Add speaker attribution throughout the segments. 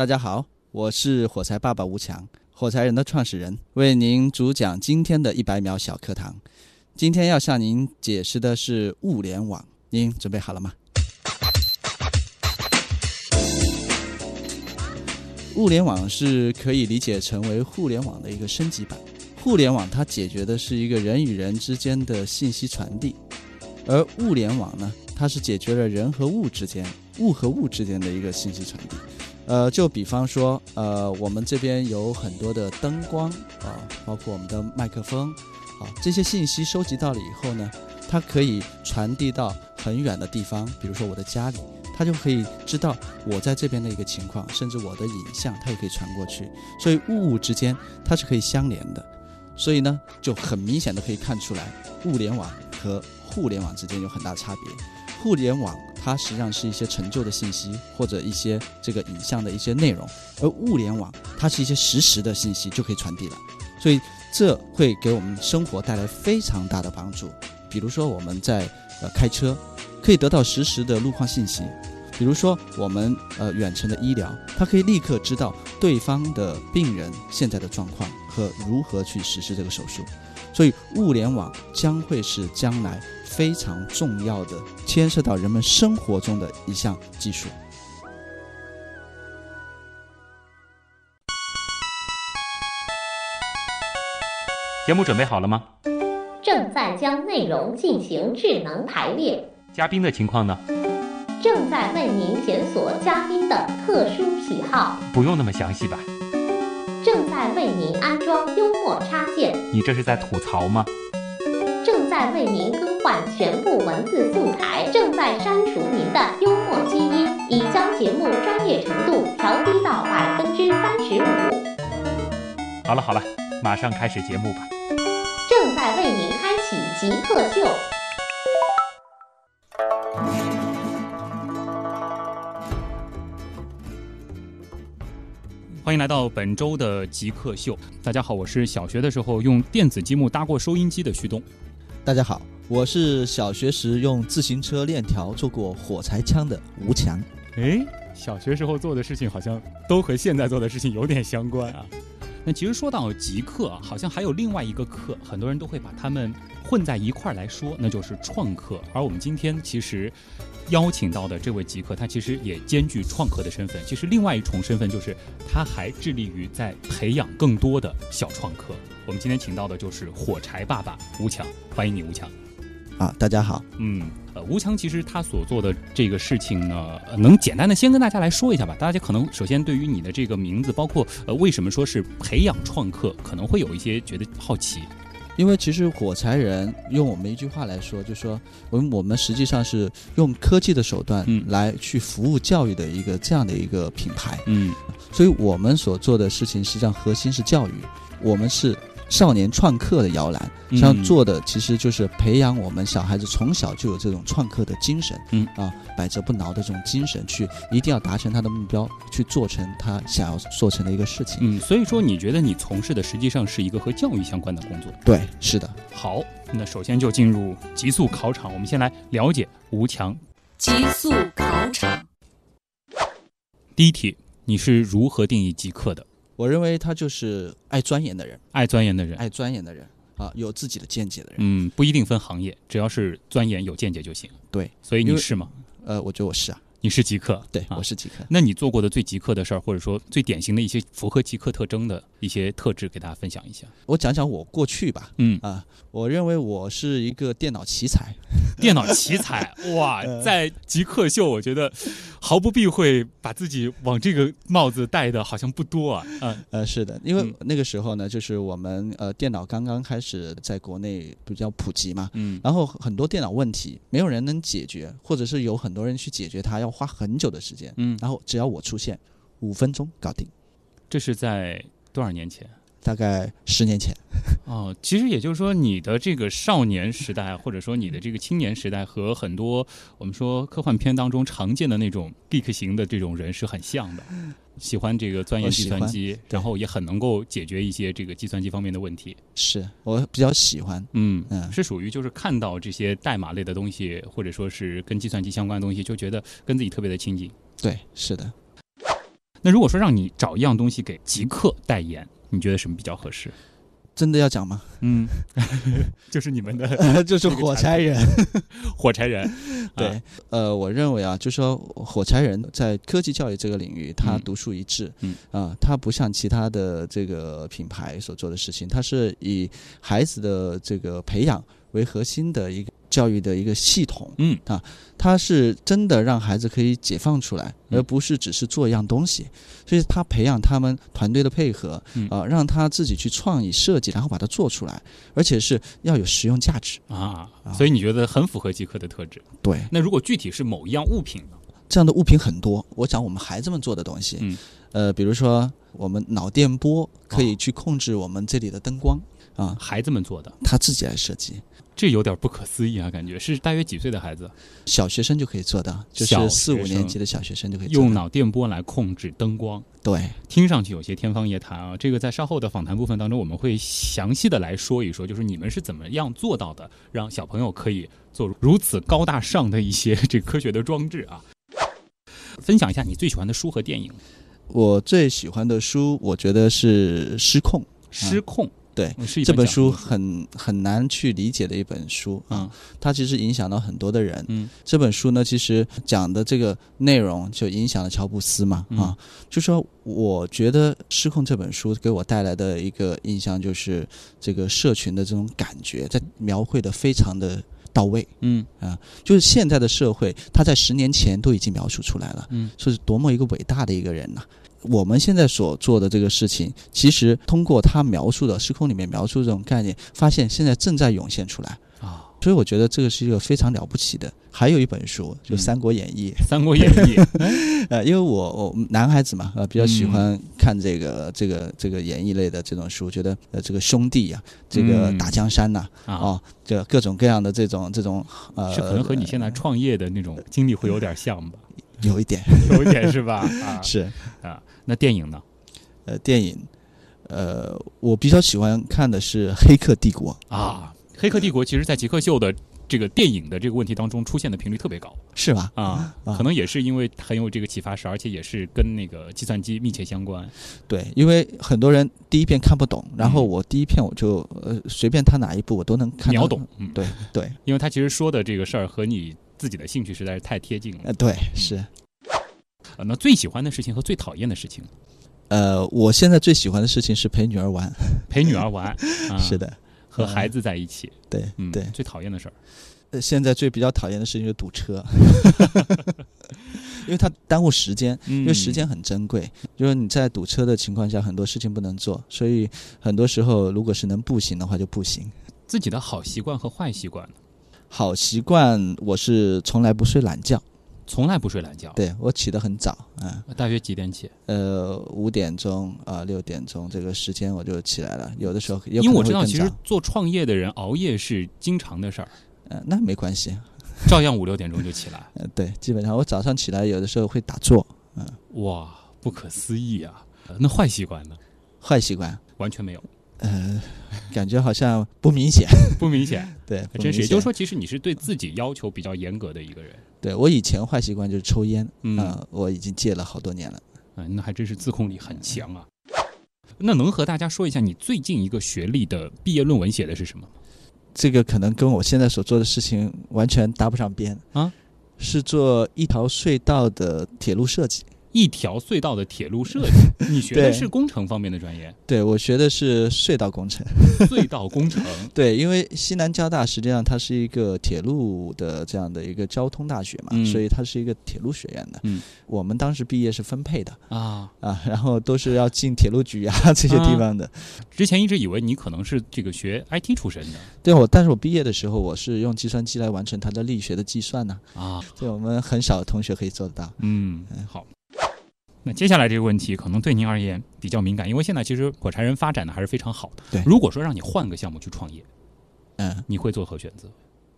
Speaker 1: 大家好，我是火柴爸爸吴强，火柴人的创始人，为您主讲今天的一百秒小课堂。今天要向您解释的是物联网，您准备好了吗？物联网是可以理解成为互联网的一个升级版。互联网它解决的是一个人与人之间的信息传递，而物联网呢，它是解决了人和物之间、物和物之间的一个信息传递。呃，就比方说，呃，我们这边有很多的灯光啊，包括我们的麦克风，啊，这些信息收集到了以后呢，它可以传递到很远的地方，比如说我的家里，它就可以知道我在这边的一个情况，甚至我的影像它也可以传过去，所以物物之间它是可以相连的。所以呢，就很明显的可以看出来，物联网和互联网之间有很大差别。互联网它实际上是一些陈旧的信息或者一些这个影像的一些内容，而物联网它是一些实时的信息就可以传递了。所以这会给我们生活带来非常大的帮助。比如说我们在呃开车，可以得到实时的路况信息。比如说，我们呃远程的医疗，它可以立刻知道对方的病人现在的状况和如何去实施这个手术，所以物联网将会是将来非常重要的牵涉到人们生活中的一项技术。
Speaker 2: 节目准备好了吗？
Speaker 3: 正在将内容进行智能排列。
Speaker 2: 嘉宾的情况呢？
Speaker 3: 正在为您检索嘉宾的特殊喜好，
Speaker 2: 不用那么详细吧？
Speaker 3: 正在为您安装幽默插件，
Speaker 2: 你这是在吐槽吗？
Speaker 3: 正在为您更换全部文字素材，正在删除您的幽默基因，已将节目专业程度调低到百分之三十五。
Speaker 2: 好了好了，马上开始节目吧。
Speaker 3: 正在为您开启极客秀。
Speaker 2: 欢迎来到本周的极客秀。大家好，我是小学的时候用电子积木搭过收音机的旭东。
Speaker 1: 大家好，我是小学时用自行车链条做过火柴枪的吴强。
Speaker 2: 哎，小学时候做的事情好像都和现在做的事情有点相关啊。那其实说到极客，好像还有另外一个课，很多人都会把他们混在一块儿来说，那就是创客。而我们今天其实。邀请到的这位极客，他其实也兼具创客的身份。其实另外一重身份就是，他还致力于在培养更多的小创客。我们今天请到的就是火柴爸爸吴强，欢迎你吴强。
Speaker 1: 啊，大家好。
Speaker 2: 嗯，呃，吴强其实他所做的这个事情呢，能简单的先跟大家来说一下吧。大家可能首先对于你的这个名字，包括呃为什么说是培养创客，可能会有一些觉得好奇。
Speaker 1: 因为其实火柴人用我们一句话来说，就说我们我们实际上是用科技的手段来去服务教育的一个这样的一个品牌，
Speaker 2: 嗯，
Speaker 1: 所以我们所做的事情实际上核心是教育，我们是。少年创客的摇篮，像做的其实就是培养我们小孩子从小就有这种创客的精神，
Speaker 2: 嗯
Speaker 1: 啊，百折不挠的这种精神，去一定要达成他的目标，去做成他想要做成的一个事情。
Speaker 2: 嗯，所以说你觉得你从事的实际上是一个和教育相关的工作？
Speaker 1: 对，是的。
Speaker 2: 好，那首先就进入极速考场，我们先来了解吴强。
Speaker 4: 极速考场，
Speaker 2: 第一题，你是如何定义极客的？
Speaker 1: 我认为他就是爱钻研的人，
Speaker 2: 爱钻研的人，
Speaker 1: 爱钻研的人啊，有自己的见解的人。
Speaker 2: 嗯，不一定分行业，只要是钻研有见解就行。
Speaker 1: 对，
Speaker 2: 所以你是吗？
Speaker 1: 呃，我觉得我是啊。
Speaker 2: 你是极客，
Speaker 1: 对，我是极客。
Speaker 2: 那你做过的最极客的事儿，或者说最典型的一些符合极客特征的一些特质，给大家分享一下。
Speaker 1: 我讲讲我过去吧。
Speaker 2: 嗯
Speaker 1: 啊，我认为我是一个电脑奇才。
Speaker 2: 电脑奇才，哇，在极客秀，我觉得毫不避讳把自己往这个帽子戴的，好像不多啊。嗯
Speaker 1: 呃，是的，因为那个时候呢，就是我们呃电脑刚刚开始在国内比较普及嘛。
Speaker 2: 嗯。
Speaker 1: 然后很多电脑问题没有人能解决，或者是有很多人去解决它，要花很久的时间。
Speaker 2: 嗯。
Speaker 1: 然后只要我出现，五分钟搞定。
Speaker 2: 这是在多少年前？
Speaker 1: 大概十年前，
Speaker 2: 哦，其实也就是说，你的这个少年时代，或者说你的这个青年时代，和很多我们说科幻片当中常见的那种 geek 型的这种人是很像的，喜欢这个钻研计算机，然后也很能够解决一些这个计算机方面的问题。
Speaker 1: 是我比较喜欢，
Speaker 2: 嗯嗯，是属于就是看到这些代码类的东西，或者说是跟计算机相关的东西，就觉得跟自己特别的亲近。
Speaker 1: 对，是的。
Speaker 2: 那如果说让你找一样东西给极客代言，你觉得什么比较合适？
Speaker 1: 真的要讲吗？
Speaker 2: 嗯，就是你们的
Speaker 1: 就是火柴人。
Speaker 2: 火柴人，
Speaker 1: 对
Speaker 2: 啊，
Speaker 1: 呃，我认为啊，就说火柴人在科技教育这个领域，它
Speaker 2: 嗯
Speaker 1: 独树一帜。
Speaker 2: 嗯
Speaker 1: 啊、它不像其他的这个品牌所做的事情，它是以孩子的这个培养为核心的一个教育的一个系统。
Speaker 2: 嗯啊
Speaker 1: 它是真的让孩子可以解放出来，
Speaker 2: 嗯
Speaker 1: 而不是只是做一样东西。所以他培养他们团队的配合，
Speaker 2: 嗯
Speaker 1: 啊、让他自己去创意设计，然后把它做出来，而且是要有实用价值。
Speaker 2: 啊，
Speaker 1: 啊
Speaker 2: 所以你觉得很符合极客的特质？
Speaker 1: 对，
Speaker 2: 那如果具体是某一样物品呢？
Speaker 1: 这样的物品很多。我想我们孩子们做的东西，
Speaker 2: 嗯，
Speaker 1: 呃，比如说我们脑电波可以去控制我们这里的灯光啊，
Speaker 2: 孩子们做的，
Speaker 1: 他自己来设计，
Speaker 2: 这有点不可思议啊，感觉是大约几岁的孩子
Speaker 1: 小学生就可以做到，就是四五年级的小学生就可以
Speaker 2: 用脑电波来控制灯光？
Speaker 1: 对。
Speaker 2: 听上去有些天方夜谭啊，这个在稍后的访谈部分当中，我们会详细的来说一说，就是你们是怎么样做到的，让小朋友可以做如此高大上的一些这科学的装置啊。分享一下你最喜欢的书和电影，《
Speaker 1: 我最喜欢的书，我觉得是《失控》。
Speaker 2: 失控》
Speaker 1: 对，这本书很很难去理解的一本书啊，
Speaker 2: 嗯
Speaker 1: 它其实影响到很多的人。
Speaker 2: 嗯
Speaker 1: 这本书呢，其实讲的这个内容就影响了乔布斯嘛
Speaker 2: 嗯
Speaker 1: 啊，就说我觉得《失控》这本书给我带来的一个印象就是这个社群的这种感觉，在描绘的非常的到位。
Speaker 2: 嗯啊
Speaker 1: 就是现在的社会，他在十年前都已经描述出来了，
Speaker 2: 嗯
Speaker 1: 说是多么一个伟大的一个人呐、我们现在所做的这个事情，其实通过他描述的时空里面描述这种概念，发现现在正在涌现出来。
Speaker 2: 啊，
Speaker 1: 所以我觉得这个是一个非常了不起的。还有一本书，就
Speaker 2: 嗯《
Speaker 1: 三国演义》《
Speaker 2: 三国演义》
Speaker 1: 呃，因为我我男孩子嘛，呃，比较喜
Speaker 2: 嗯
Speaker 1: 欢看这个、这个这个演义类的这种书，觉得呃这个兄弟呀、这个
Speaker 2: 嗯。
Speaker 1: 打江山呐、
Speaker 2: 啊，
Speaker 1: 哦，这各种各样的这种这种呃，
Speaker 2: 是可能和你现在创业的那种经历会有点像吧？
Speaker 1: 有一点
Speaker 2: 有一点是吧？啊，
Speaker 1: 是
Speaker 2: 啊，那电影呢？
Speaker 1: 呃电影，呃，我比较喜欢看的是《黑客帝国》。
Speaker 2: 啊，《黑客帝国》其实在极客秀的这个电影的这个问题当中出现的频率特别高
Speaker 1: 是吧？
Speaker 2: 啊，
Speaker 1: 啊
Speaker 2: 可能也是因为很有这个启发式，而且也是跟那个计算机密切相关。
Speaker 1: 对，因为很多人第一遍看不懂，然后
Speaker 2: 嗯
Speaker 1: 我第一遍我就呃随便他哪一部我都能看
Speaker 2: 秒懂，嗯，
Speaker 1: 对对，
Speaker 2: 因为他其实说的这个事儿和你自己的兴趣实在是太贴近了。
Speaker 1: 呃对是。
Speaker 2: 呃那最喜欢的事情和最讨厌的事情，
Speaker 1: 呃，我现在最喜欢的事情是陪女儿玩，
Speaker 2: 陪女儿玩，啊、
Speaker 1: 是，的，
Speaker 2: 和孩子在一起，
Speaker 1: 对
Speaker 2: 嗯，
Speaker 1: 对。
Speaker 2: 最讨厌的事儿，
Speaker 1: 呃现在最比较讨厌的事情就是堵车，因为它耽误时间，
Speaker 2: 因
Speaker 1: 因为时间很珍贵。就是你在堵车的情况下，很多事情不能做，所以很多时候如果是能步行的话就步行。
Speaker 2: 自己的好习惯和坏习惯呢，
Speaker 1: 好习惯，我是从来不睡懒觉，
Speaker 2: 从来不睡懒觉，
Speaker 1: 对我起得很早啊、
Speaker 2: 大约几点起？
Speaker 1: 呃，五点钟啊，六、点钟这个时间我就起来了，有的时候
Speaker 2: 因为我知道，其实做创业的人熬夜是经常的事儿，
Speaker 1: 呃，那没关系，
Speaker 2: 照样五六点钟就起来。
Speaker 1: 呃，对，基本上我早上起来有的时候会打坐，嗯。
Speaker 2: 哇，不可思议啊！呃那坏习惯呢？
Speaker 1: 坏习惯，
Speaker 2: 完全没有，
Speaker 1: 呃，感觉好像不明显，
Speaker 2: 不明显，
Speaker 1: 对，
Speaker 2: 还真是。
Speaker 1: 不明显
Speaker 2: 也就是说，其实你是对自己要求比较严格的一个人。
Speaker 1: 对我以前坏习惯就是抽烟，
Speaker 2: 嗯
Speaker 1: 呃我已经戒了好多年了。
Speaker 2: 嗯，那还真是自控力很强啊。那能和大家说一下你最近一个学历的毕业论文写的是什么吗？
Speaker 1: 这个可能跟我现在所做的事情完全搭不上边
Speaker 2: 啊，
Speaker 1: 是做一条隧道的铁路设计。
Speaker 2: 一条隧道的铁路设计，你学的是工程方面的专业，
Speaker 1: 对我学的是隧道工程。
Speaker 2: 隧道工程。
Speaker 1: 对，因为西南交大实际上它是一个铁路的这样的一个交通大学嘛，
Speaker 2: 嗯
Speaker 1: 所以它是一个铁路学院的。
Speaker 2: 嗯，
Speaker 1: 我们当时毕业是分配的
Speaker 2: 啊，
Speaker 1: 啊，然后都是要进铁路局啊 这些地方的。
Speaker 2: 之前一直以为你可能是这个学 IT 出身的
Speaker 1: 对我，但是我毕业的时候我是用计算机来完成它的力学的计算呢、
Speaker 2: 啊。
Speaker 1: 对我们很少同学可以做得到。
Speaker 2: 嗯，好。那接下来这个问题可能对您而言比较敏感，因为现在其实火柴人发展的还是非常好的。
Speaker 1: 对
Speaker 2: 如果说让你换个项目去创业，
Speaker 1: 嗯，
Speaker 2: 你会做何选择？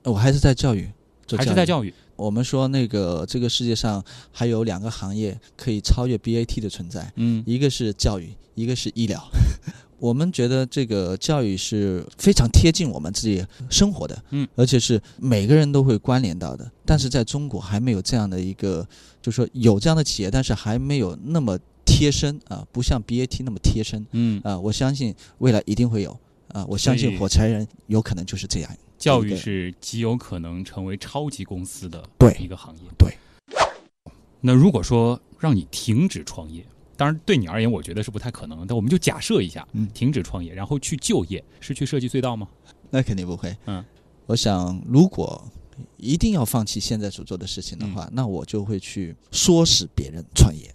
Speaker 1: 我还是在教育，做
Speaker 2: 还是在。教育？
Speaker 1: 我们说那个这个世界上还有两个行业可以超越 BAT 的存在，
Speaker 2: 嗯
Speaker 1: 一个是教育，一个是医疗。我们觉得这个教育是非常贴近我们自己生活的，
Speaker 2: 嗯，
Speaker 1: 而且是每个人都会关联到的。但是在中国还没有这样的一个，就是说有这样的企业，但是还没有那么贴贴身啊，不像 BAT 那么贴身
Speaker 2: 嗯，
Speaker 1: 啊。我相信未来一定会有啊，我相信火柴人有可能就是这样。
Speaker 2: 教育是极有可能成为超级公司的
Speaker 1: 对
Speaker 2: 一个行业。
Speaker 1: 对。
Speaker 2: 那如果说让你停止创业，当然对你而言，我觉得是不太可能。但我们就假设一下，
Speaker 1: 嗯
Speaker 2: 停止创业，然后去就业，是去设计隧道吗？
Speaker 1: 那肯定不会。
Speaker 2: 嗯，
Speaker 1: 我想如果一定要放弃现在所做的事情的
Speaker 2: 嗯
Speaker 1: 话，那我就会去唆使别人创业。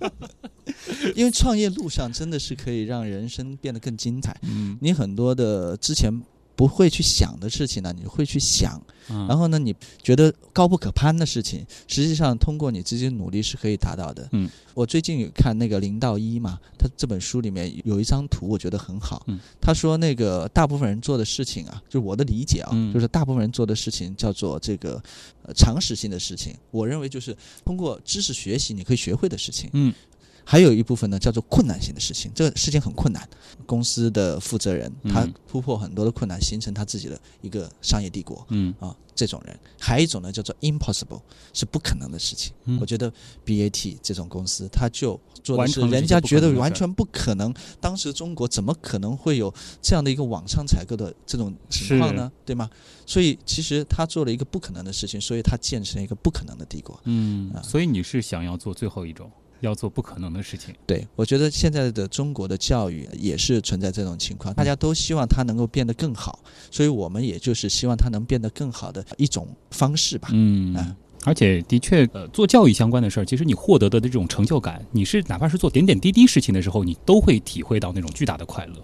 Speaker 1: 因为创业路上真的是可以让人生变得更精彩。
Speaker 2: 嗯，
Speaker 1: 你很多的之前不会去想的事情呢，你会去想。然
Speaker 2: 然
Speaker 1: 后呢，你觉得高不可攀的事情，实际上通过你自己的努力是可以达到的。
Speaker 2: 嗯，
Speaker 1: 我最近有看那个零到一嘛，他这本书里面有一张图，我觉得很好。
Speaker 2: 嗯，
Speaker 1: 他说那个大部分人做的事情啊，就是我的理解啊，
Speaker 2: 嗯
Speaker 1: 就是大部分人做的事情叫做这个呃常识性的事情。我认为就是通过知识学习你可以学会的事情。
Speaker 2: 嗯
Speaker 1: 还有一部分呢叫做困难性的事情，这个事情很困难。公司的负责人他
Speaker 2: 嗯
Speaker 1: 突破很多的困难，形成他自己的一个商业帝国。
Speaker 2: 嗯
Speaker 1: 啊，这种人，还有一种呢叫做 impossible，是不可能的事情。
Speaker 2: 嗯
Speaker 1: 我觉得 BAT 这种公司，他就做的是人家觉得完全不可能。当时中国怎么可能会有这样的一个网上采购的这种情况呢？对吗？所以其实他做了一个不可能的事情，所以他建成一个不可能的帝国。
Speaker 2: 嗯
Speaker 1: 啊
Speaker 2: 所以你是想要做最后一种，要做不可能的事情。
Speaker 1: 对，我觉得现在的中国的教育也是存在这种情况，大家都希望它能够变得更好，所以我们也就是希望它能变得更好的一种方式吧。
Speaker 2: 嗯
Speaker 1: 啊
Speaker 2: 而且的确，呃，做教育相关的事儿，其实你获得的这种成就感，你是哪怕是做点点滴滴事情的时候，你都会体会到那种巨大的快乐。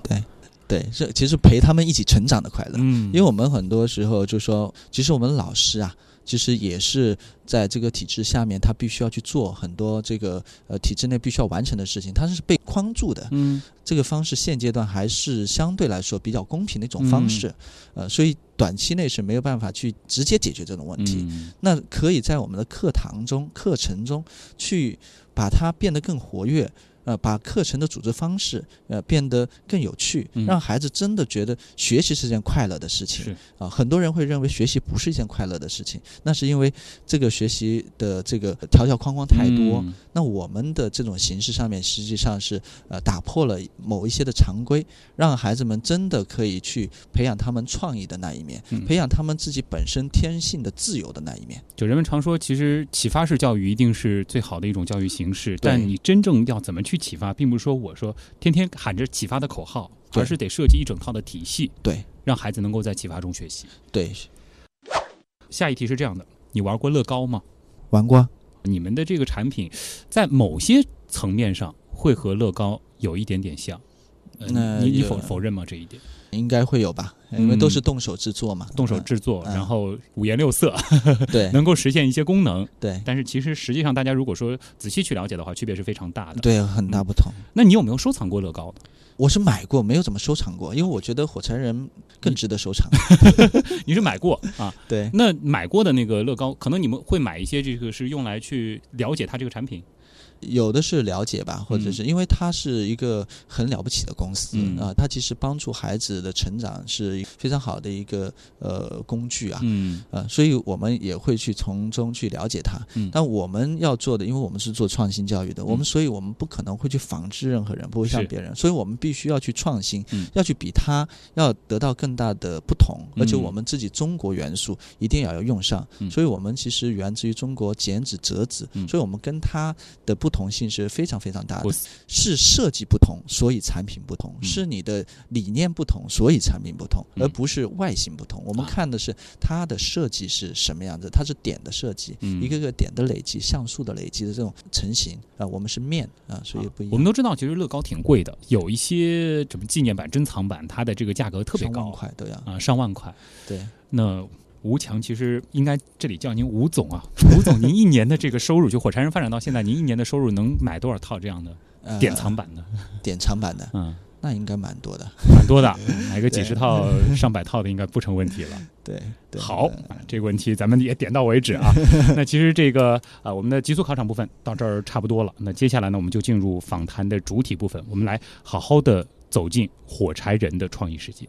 Speaker 1: 对，是其实陪他们一起成长的快乐。
Speaker 2: 嗯
Speaker 1: 因为我们很多时候就说，其实我们老师啊，其实也是在这个体制下面，他必须要去做很多这个呃体制内必须要完成的事情，他是被框住的。
Speaker 2: 嗯
Speaker 1: 这个方式现阶段还是相对来说比较公平的一种方式，呃，所以短期内是没有办法去直接解决这种问题。
Speaker 2: 嗯
Speaker 1: 那可以在我们的课堂中、课程中去把它变得更活跃。呃，把课程的组织方式呃变得更有趣，
Speaker 2: 嗯
Speaker 1: 让孩子真的觉得学习是件快乐的事情。
Speaker 2: 是
Speaker 1: 啊，很多人会认为学习不是一件快乐的事情，那是因为这个学习的这个条条框框太多。
Speaker 2: 嗯
Speaker 1: 那我们的这种形式上面，实际上是呃打破了某一些的常规，让孩子们真的可以去培养他们创意的那一面，
Speaker 2: 嗯
Speaker 1: 培养他们自己本身天性的自由的那一面。
Speaker 2: 就人们常说，其实启发式教育一定是最好的一种教育形式，但你真正要怎么去启发，并不是说我说天天喊着启发的口号，而是得设计一整套的体系，
Speaker 1: 对
Speaker 2: 让孩子能够在启发中学习。
Speaker 1: 对，
Speaker 2: 下一题是这样的：你玩过乐高吗？
Speaker 1: 玩过啊
Speaker 2: 你们的这个产品在某些层面上会和乐高有一点点像。呃
Speaker 1: 那
Speaker 2: 你你否否认吗？这一点，
Speaker 1: 应该会有吧，因为都是
Speaker 2: 嗯
Speaker 1: 动手制作嘛，
Speaker 2: 动手制作，
Speaker 1: 嗯
Speaker 2: 然后五颜六色，
Speaker 1: 嗯 对
Speaker 2: 能够实现一些功能。
Speaker 1: 对
Speaker 2: 但是其实实际上，大家如果说仔细去了解的话，区别是非常大的。
Speaker 1: 对，很大不同。
Speaker 2: 那你有没有收藏过乐高呢？
Speaker 1: 我是买过，没有怎么收藏过，因为我觉得火柴人更值得收藏。
Speaker 2: 你是买过啊？
Speaker 1: 对，
Speaker 2: 那买过的那个乐高，可能你们会买一些这个是用来去了解它这个产品。
Speaker 1: 有的是了解吧，或者是因为它是一个很了不起的公司
Speaker 2: 嗯。
Speaker 1: 啊，它其实帮助孩子的成长是非常好的一个呃工具啊。
Speaker 2: 嗯。
Speaker 1: 呃，所以我们也会去从中去了解它。
Speaker 2: 嗯。
Speaker 1: 但我们要做的，因为我们是做创新教育的，我们所以我们不可能会去仿制任何人，不会像别人，所以我们必须要去创新，
Speaker 2: 嗯。
Speaker 1: 要去比他要得到更大的不同，而且
Speaker 2: 嗯
Speaker 1: 我们自己中国元素一定要要用上。
Speaker 2: 嗯。
Speaker 1: 所以我们其实源自于中国剪纸折纸，
Speaker 2: 嗯。
Speaker 1: 所以我们跟它的不同性是非常非常大的。是设计不同，所以产品不同；
Speaker 2: 嗯
Speaker 1: 是你的理念不同，所以产品不同，
Speaker 2: 嗯
Speaker 1: 而不是外形不同。我们
Speaker 2: 啊
Speaker 1: 看的是它的设计是什么样子，它是点的设计，
Speaker 2: 嗯
Speaker 1: 一个个点的累积、像素的累积的这种成型啊、我们是面啊、所以不一样。
Speaker 2: 我们都知道，其实乐高挺贵的，有一些什么纪念版、珍藏版，它的这个价格特别
Speaker 1: 上万
Speaker 2: 高
Speaker 1: 块都要，
Speaker 2: 啊，上万块。
Speaker 1: 对。
Speaker 2: 那吴强其实应该这里叫您吴总啊，吴总，您一年的这个收入，就火柴人发展到现在，您一年的收入能买多少套这样的
Speaker 1: 呃
Speaker 2: 典藏版的？
Speaker 1: 典藏版的，
Speaker 2: 嗯，
Speaker 1: 那应该蛮多的。
Speaker 2: 蛮多的，买个几十套、上百套的应该不成问题了。
Speaker 1: 对，对
Speaker 2: 好这个问题咱们也点到为止啊。那其实这个啊，我们的极速考场部分到这儿差不多了。那接下来呢，我们就进入访谈的主体部分，我们来好好的走进火柴人的创意世界。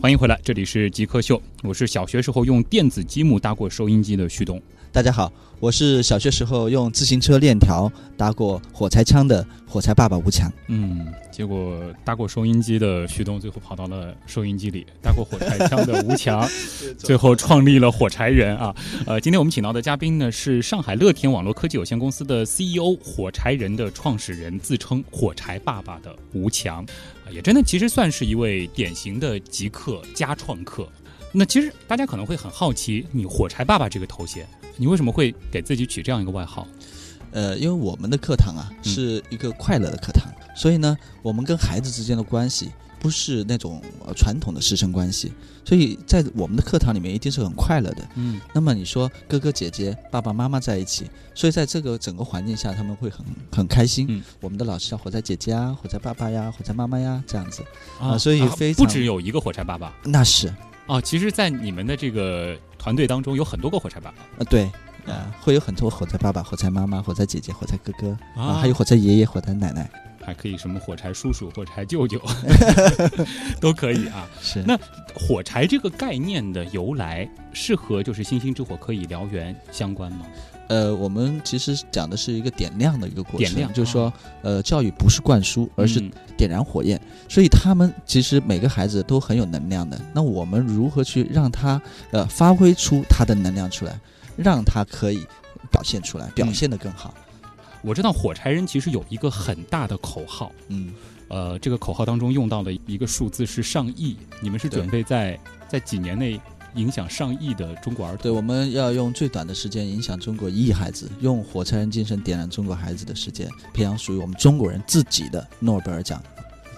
Speaker 2: 欢迎回来，这里是极客秀，我是小学时候用电子积木搭过收音机的旭东。
Speaker 1: 大家好，我是小学时候用自行车链条搭过火柴枪的火柴爸爸吴强。
Speaker 2: 嗯，结果搭过收音机的旭东最后跑到了收音机里；搭过火柴枪的吴强，最后创立了火柴人啊。呃，今天我们请到的嘉宾呢是上海乐天网络科技有限公司的 CEO，火柴人的创始人，自称火柴爸爸的吴强，也真的其实算是一位典型的极客加创客。那其实大家可能会很好奇，你火柴爸爸这个头衔。你为什么会给自己取这样一个外号？
Speaker 1: 呃，因为我们的课堂啊是一个快乐的课堂，所以呢，我们跟孩子之间的关系不是那种传统的师生关系，所以在我们的课堂里面一定是很快乐的。嗯，那么你说哥哥姐姐、爸爸妈妈在一起，所以在这个整个环境下，他们会很很开心。嗯，我们的老师叫火柴姐姐啊，火柴爸爸呀，火柴妈妈呀，这样子啊，所以非
Speaker 2: 常不只有一个火柴爸爸，
Speaker 1: 那是
Speaker 2: 哦，其实，在你们的这个。团队当中有很多个火柴爸爸，
Speaker 1: 呃，对，呃，会有很多火柴爸爸、火柴妈妈、火柴姐姐、火柴哥哥啊，还有火柴爷爷、火柴奶奶，
Speaker 2: 还可以什么火柴叔叔、火柴舅舅，都可以啊。
Speaker 1: 是
Speaker 2: 那火柴这个概念的由来，是和就是星星之火可以燎原相关吗？
Speaker 1: 呃，我们其实讲的是一个点亮的一个过程，
Speaker 2: 点亮
Speaker 1: 就是说，呃，教育不是灌输，而是点燃火焰。所以他们其实每个孩子都很有能量的。那我们如何去让他呃发挥出他的能量出来，让他可以表现出来，表现的更好？
Speaker 2: 我知道火柴人其实有一个很大的口号，嗯，呃，这个口号当中用到的一个数字是上亿。你们是准备在在几年内？影响上亿的中国儿童，
Speaker 1: 对，我们要用最短的时间影响中国一亿孩子，用火柴人精神点燃中国孩子的时间，培养属于我们中国人自己的诺贝尔奖，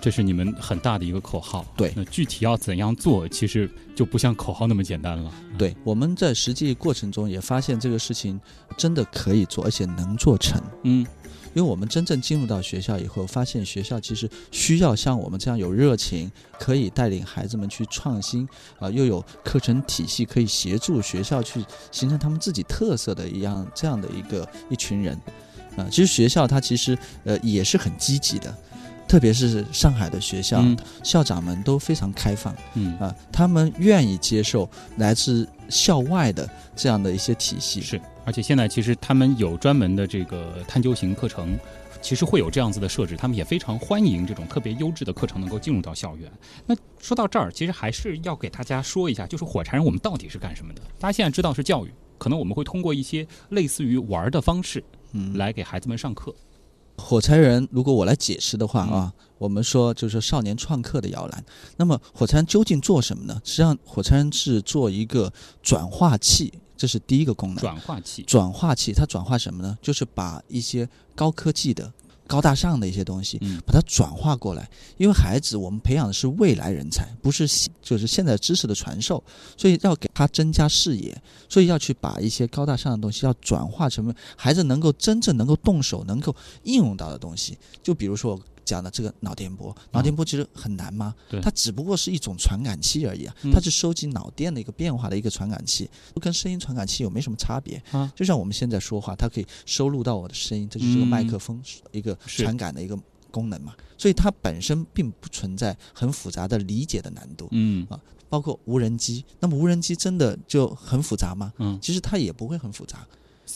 Speaker 2: 这是你们很大的一个口号。
Speaker 1: 对，
Speaker 2: 那具体要怎样做，其实就不像口号那么简单了。
Speaker 1: 对，我们在实际过程中也发现这个事情真的可以做，而且能做成。嗯。因为我们真正进入到学校以后，发现学校其实需要像我们这样有热情，可以带领孩子们去创新，啊，又有课程体系可以协助学校去形成他们自己特色的一样这样的一个一群人，啊，其实学校它其实呃也是很积极的，特别是上海的学校，校长们都非常开放，嗯啊，他们愿意接受来自校外的这样的一些体系
Speaker 2: 是。而且现在其实他们有专门的这个探究型课程，其实会有这样子的设置，他们也非常欢迎这种特别优质的课程能够进入到校园。那说到这儿，其实还是要给大家说一下，就是火柴人我们到底是干什么的？大家现在知道是教育，可能我们会通过一些类似于玩的方式，嗯，来给孩子们上课。
Speaker 1: 火柴人，如果我来解释的话啊，我们说就是少年创客的摇篮。那么火柴人究竟做什么呢？实际上，火柴人是做一个转化器。这是第一个功能，
Speaker 2: 转化器。
Speaker 1: 转化器它转化什么呢？就是把一些高科技的、高大上的一些东西，把它转化过来。因为孩子，我们培养的是未来人才，不是就是现在知识的传授，所以要给他增加视野，所以要去把一些高大上的东西要转化成孩子能够真正能够动手、能够应用到的东西。就比如说。讲的这个脑电波，脑电波其实很难吗？
Speaker 2: 对，
Speaker 1: 它只不过是一种传感器而已啊，它是收集脑电的一个变化的一个传感器，跟声音传感器有没什么差别啊？就像我们现在说话，它可以收录到我的声音，这就是个麦克风一个传感的一个功能嘛。所以它本身并不存在很复杂的理解的难度。嗯啊，包括无人机，那么无人机真的就很复杂吗？嗯，其实它也不会很复杂。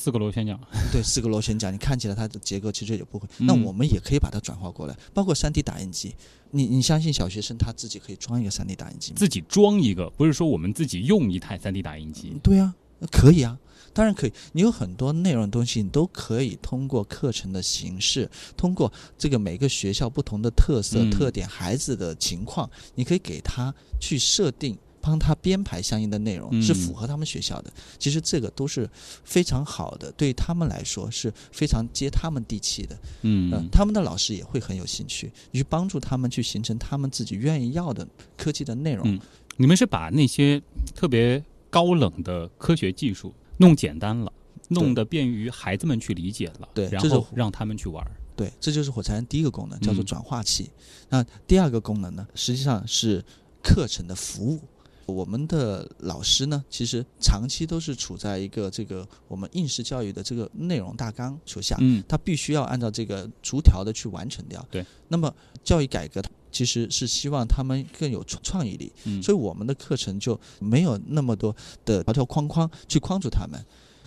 Speaker 2: 四个螺旋桨，
Speaker 1: 对，四个螺旋桨，你看起来它的结构其实也不会。那我们也可以把它转化过来，包括三 D 打印机。你你相信小学生他自己可以装一个三 D 打印机吗？
Speaker 2: 自己装一个，不是说我们自己用一台三 D 打印机。
Speaker 1: 对啊，可以啊，当然可以。你有很多内容东西，你都可以通过课程的形式，通过这个每个学校不同的特色特点、孩子的情况，你可以给他去设定。帮他编排相应的内容，
Speaker 2: 嗯
Speaker 1: 是符合他们学校的。其实这个都是非常好的，对他们来说是非常接他们地气的。
Speaker 2: 嗯
Speaker 1: 呃，他们的老师也会很有兴趣，你去帮助他们去形成他们自己愿意要的科技的内容。
Speaker 2: 嗯你们是把那些特别高冷的科学技术弄简单了，弄得便于孩子们去理解了，
Speaker 1: 对然
Speaker 2: 后让他们去玩儿。
Speaker 1: 对，这就是火柴人第一个功能，叫做
Speaker 2: 嗯
Speaker 1: 转化器。那第二个功能呢，实际上是课程的服务。我们的老师呢，其实长期都是处在一个这个我们应试教育的这个内容大纲手下，
Speaker 2: 嗯。
Speaker 1: 他必须要按照这个逐条的去完成掉。
Speaker 2: 对，
Speaker 1: 那么教育改革其实是希望他们更有创创意力，
Speaker 2: 嗯，
Speaker 1: 所以我们的课程就没有那么多的条条框框去框住他们，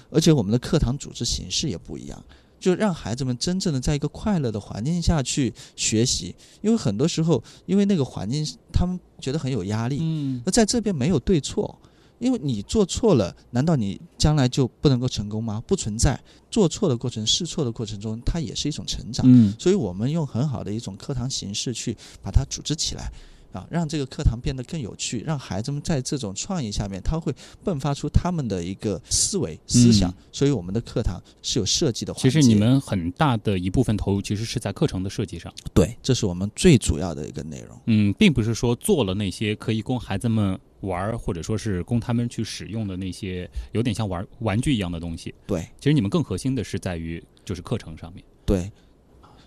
Speaker 1: 而且我们的课堂组织形式也不一样，就让孩子们真正的在一个快乐的环境下去学习。因为很多时候，因为那个环境他们觉得很有压力，
Speaker 2: 嗯
Speaker 1: 那在这边没有对错。因为你做错了，难道你将来就不能够成功吗？不存在，做错的过程、试错的过程中，它也是一种成长。
Speaker 2: 嗯
Speaker 1: 所以我们用很好的一种课堂形式去把它组织起来，啊，让这个课堂变得更有趣，让孩子们在这种创意下面，他会迸发出他们的一个思维思想。
Speaker 2: 嗯
Speaker 1: 所以我们的课堂是有设计的环
Speaker 2: 其。实你们很大的一部分投入其实是在课程的设计上，
Speaker 1: 对，这是我们最主要的一个内容。
Speaker 2: 嗯，并不是说做了那些可以供孩子们玩儿，或者说是供他们去使用的那些有点像玩玩具一样的东西。
Speaker 1: 对
Speaker 2: 其实你们更核心的是在于就是课程上面。
Speaker 1: 对。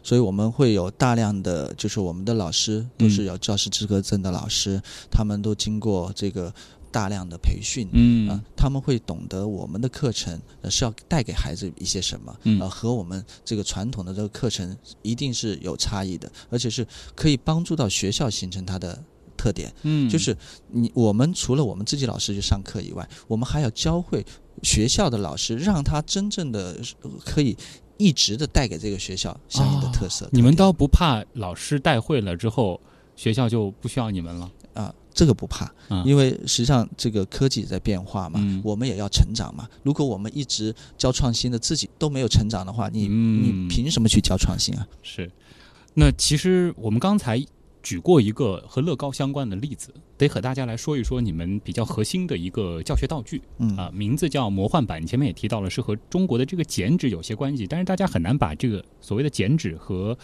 Speaker 1: 所以我们会有大量的，就是我们的老师都是有教师资格证的老师，他们都经过这个大量的培训，
Speaker 2: 嗯。
Speaker 1: 啊，他们会懂得我们的课程呃是要带给孩子一些什么，
Speaker 2: 嗯。
Speaker 1: 呃，和我们这个传统的这个课程一定是有差异的，而且是可以帮助到学校形成它的特点。
Speaker 2: 嗯。
Speaker 1: 就是你我们除了我们自己老师去上课以外，我们还要教会学校的老师，让他真正的呃可以一直的带给这个学校相应的特色。
Speaker 2: 哦你们倒不怕老师带会了之后，学校就不需要你们了？
Speaker 1: 啊，这个不怕，
Speaker 2: 嗯
Speaker 1: 因为实际上这个科技在变化嘛，
Speaker 2: 嗯
Speaker 1: 我们也要成长嘛。如果我们一直教创新的，自己都没有成长的话，你、
Speaker 2: 嗯
Speaker 1: 你凭什么去教创新啊？
Speaker 2: 是。那其实我们刚才举过一个和乐高相关的例子，得和大家来说一说你们比较核心的一个教学道具
Speaker 1: 嗯
Speaker 2: 啊，名字叫魔幻板。前面也提到了，是和中国的这个剪纸有些关系，但是大家很难把这个所谓的剪纸和，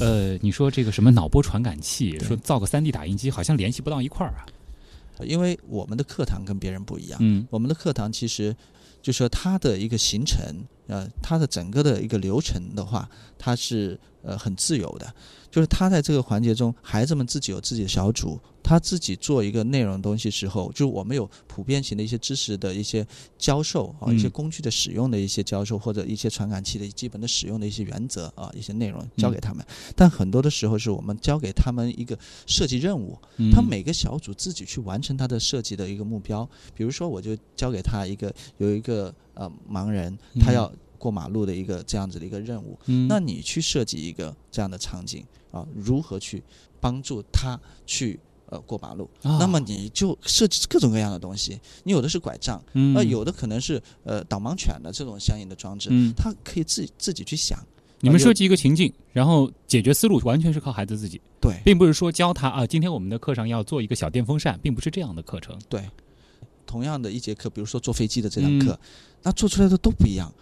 Speaker 2: 呃，你说这个什么脑波传感器，说造个三 D 打印机，好像联系不到一块儿啊。
Speaker 1: 因为我们的课堂跟别人不一样，
Speaker 2: 嗯
Speaker 1: 我们的课堂其实就说它的一个行程，呃，它的整个的一个流程的话，它是呃很自由的，就是他在这个环节中，孩子们自己有自己的小组，他自己做一个内容东西时候，就是我们有普遍型的一些知识的一些教授啊，
Speaker 2: 嗯。
Speaker 1: 一些工具的使用的一些教授，或者一些传感器的基本的使用的一些原则啊，一些内容教给他们。但很多的时候是我们教给他们一个设计任务，
Speaker 2: 嗯。
Speaker 1: 他每个小组自己去完成他的设计的一个目标。比如说，我就交给他一个有一个呃盲人，他
Speaker 2: 嗯
Speaker 1: 要过马路的一个这样子的一个任务，
Speaker 2: 嗯。
Speaker 1: 那你去设计一个这样的场景啊，如何去帮助他去呃过马路？
Speaker 2: 啊
Speaker 1: 那么你就设计各种各样的东西，你有的是拐杖，
Speaker 2: 嗯
Speaker 1: 呃，有的可能是呃导盲犬的这种相应的装置，
Speaker 2: 嗯
Speaker 1: 他可以自己自己去想。
Speaker 2: 你们设计一个情境，然后解决思路完全是靠孩子自己，
Speaker 1: 对
Speaker 2: 并不是说教他啊，今天我们的课上要做一个小电风扇，并不是这样的课程。
Speaker 1: 对，同样的一节课，比如说坐飞机的这堂
Speaker 2: 嗯
Speaker 1: 课，那做出来的都不一样。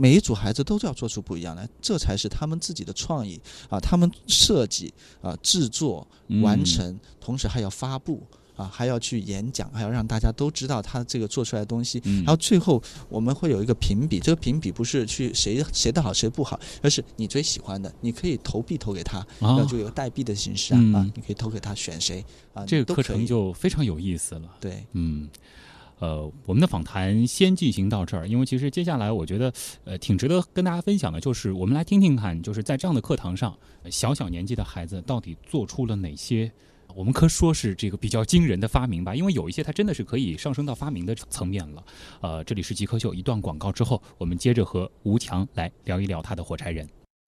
Speaker 1: 每一组孩子都要做出不一样来，这才是他们自己的创意啊！他们设计啊、制作、完
Speaker 2: 嗯
Speaker 1: 成，同时还要发布啊，还要去演讲，还要让大家都知道他这个做出来的东西。
Speaker 2: 嗯
Speaker 1: 然后最后我们会有一个评比，这个评比不是去谁谁的好谁不好，而是你最喜欢的，你可以投币投给他，
Speaker 2: 啊
Speaker 1: 那就有代币的形式啊、
Speaker 2: 嗯
Speaker 1: 啊，你可以投给他选谁啊，
Speaker 2: 这个课程就非常有意思了。
Speaker 1: 对。
Speaker 2: 嗯，呃，我们的访谈先进行到这儿，因为其实接下来我觉得，呃，挺值得跟大家分享的，就是我们来听听看，就是在这样的课堂上，小小年纪的孩子到底做出了哪些。我们可说是这个比较惊人的发明吧，因为有一些它真的是可以上升到发明的层面了。呃，这里是极客秀，一段广告之后，我们接着和吴强来聊一聊他的火柴人。